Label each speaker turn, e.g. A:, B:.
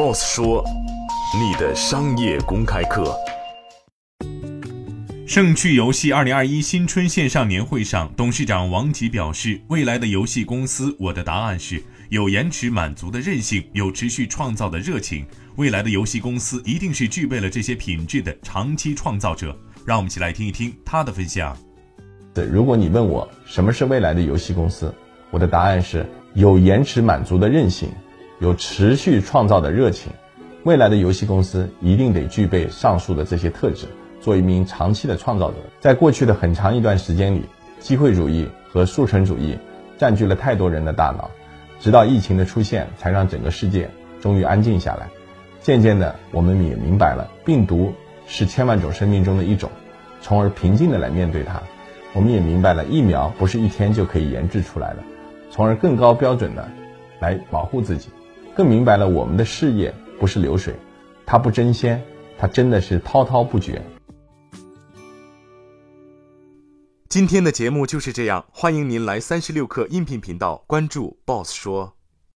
A: ，Boss 说，你的商业公开课。
B: 盛趣游戏二零二一新春线上年会上，董事长王吉表示，未来的游戏公司，我的答案是有延迟满足的韧性，有持续创造的热情。未来的游戏公司一定是具备了这些品质的长期创造者。让我们一起来听一听他的分享。
C: 对，如果你问我什么是未来的游戏公司，我的答案是有延迟满足的韧性，有持续创造的热情。未来的游戏公司一定得具备上述的这些特质。做一名长期的创造者，在过去的很长一段时间里，机会主义和速成主义占据了太多人的大脑，直到疫情的出现，才让整个世界终于安静下来。渐渐的，我们也明白了，病毒是千万种生命中的一种，从而平静的来面对它。我们也明白了，疫苗不是一天就可以研制出来的，从而更高标准的来保护自己。更明白了，我们的事业不是流水，它不争先，它真的是滔滔不绝。
A: 今天的节目就是这样，欢迎您来三十六课音频频道关注 Boss 说。